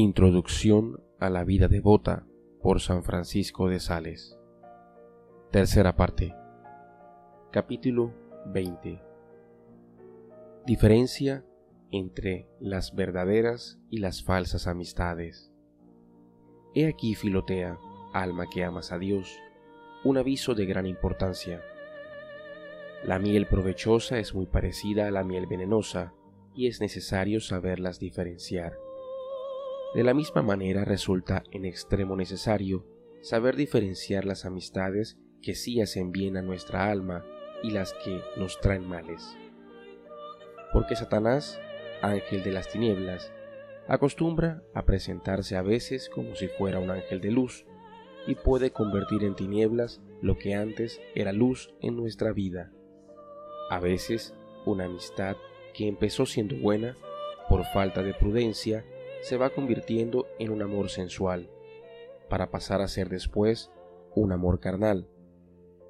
Introducción a la vida devota por San Francisco de Sales. Tercera parte. Capítulo 20. Diferencia entre las verdaderas y las falsas amistades. He aquí, Filotea, alma que amas a Dios, un aviso de gran importancia. La miel provechosa es muy parecida a la miel venenosa y es necesario saberlas diferenciar. De la misma manera resulta en extremo necesario saber diferenciar las amistades que sí hacen bien a nuestra alma y las que nos traen males. Porque Satanás, ángel de las tinieblas, acostumbra a presentarse a veces como si fuera un ángel de luz y puede convertir en tinieblas lo que antes era luz en nuestra vida. A veces una amistad que empezó siendo buena, por falta de prudencia, se va convirtiendo en un amor sensual, para pasar a ser después un amor carnal.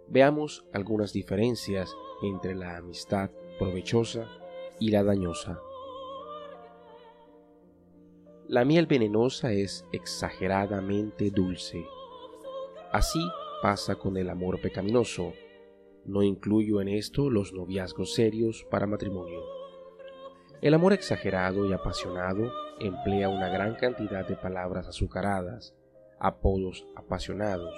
Veamos algunas diferencias entre la amistad provechosa y la dañosa. La miel venenosa es exageradamente dulce. Así pasa con el amor pecaminoso. No incluyo en esto los noviazgos serios para matrimonio. El amor exagerado y apasionado emplea una gran cantidad de palabras azucaradas, apodos apasionados,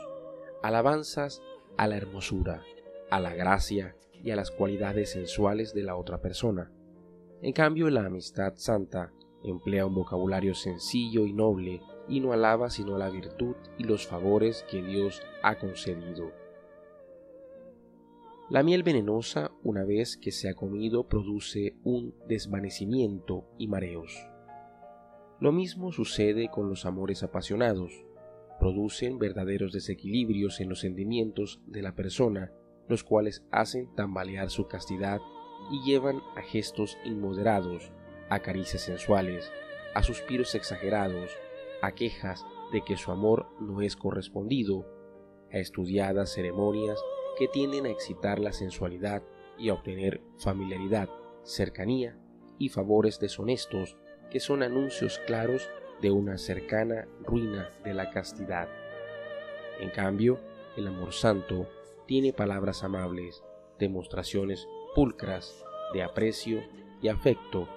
alabanzas a la hermosura, a la gracia y a las cualidades sensuales de la otra persona. En cambio, la amistad santa emplea un vocabulario sencillo y noble y no alaba sino la virtud y los favores que Dios ha concedido. La miel venenosa, una vez que se ha comido, produce un desvanecimiento y mareos. Lo mismo sucede con los amores apasionados. Producen verdaderos desequilibrios en los sentimientos de la persona, los cuales hacen tambalear su castidad y llevan a gestos inmoderados, a caricias sensuales, a suspiros exagerados, a quejas de que su amor no es correspondido, a estudiadas ceremonias que tienden a excitar la sensualidad y a obtener familiaridad, cercanía y favores deshonestos que son anuncios claros de una cercana ruina de la castidad. En cambio, el amor santo tiene palabras amables, demostraciones pulcras de aprecio y afecto,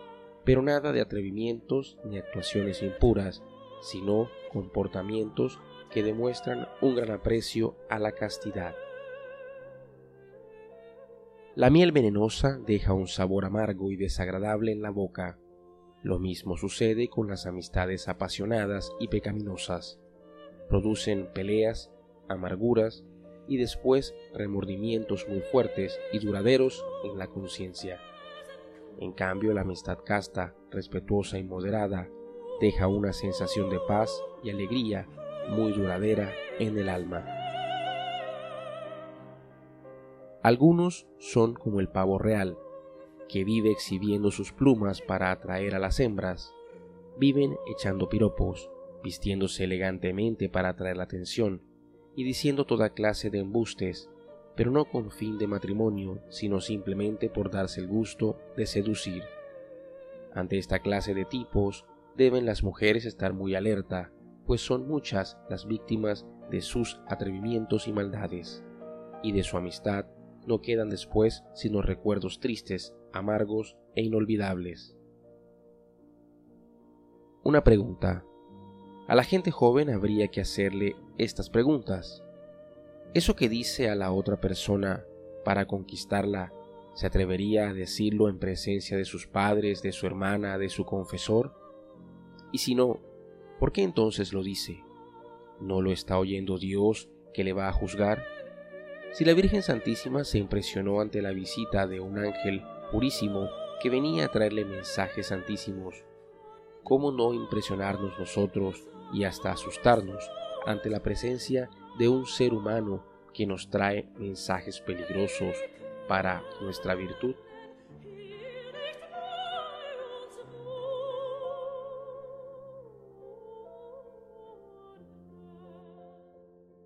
pero nada de atrevimientos ni actuaciones impuras, sino comportamientos que demuestran un gran aprecio a la castidad. La miel venenosa deja un sabor amargo y desagradable en la boca. Lo mismo sucede con las amistades apasionadas y pecaminosas. Producen peleas, amarguras y después remordimientos muy fuertes y duraderos en la conciencia. En cambio, la amistad casta, respetuosa y moderada deja una sensación de paz y alegría muy duradera en el alma. Algunos son como el pavo real, que vive exhibiendo sus plumas para atraer a las hembras. Viven echando piropos, vistiéndose elegantemente para atraer la atención y diciendo toda clase de embustes, pero no con fin de matrimonio, sino simplemente por darse el gusto de seducir. Ante esta clase de tipos deben las mujeres estar muy alerta, pues son muchas las víctimas de sus atrevimientos y maldades, y de su amistad no quedan después sino recuerdos tristes, amargos e inolvidables. Una pregunta. A la gente joven habría que hacerle estas preguntas. ¿Eso que dice a la otra persona para conquistarla, se atrevería a decirlo en presencia de sus padres, de su hermana, de su confesor? Y si no, ¿por qué entonces lo dice? ¿No lo está oyendo Dios que le va a juzgar? Si la Virgen Santísima se impresionó ante la visita de un ángel purísimo que venía a traerle mensajes santísimos, ¿cómo no impresionarnos nosotros y hasta asustarnos ante la presencia de un ser humano que nos trae mensajes peligrosos para nuestra virtud?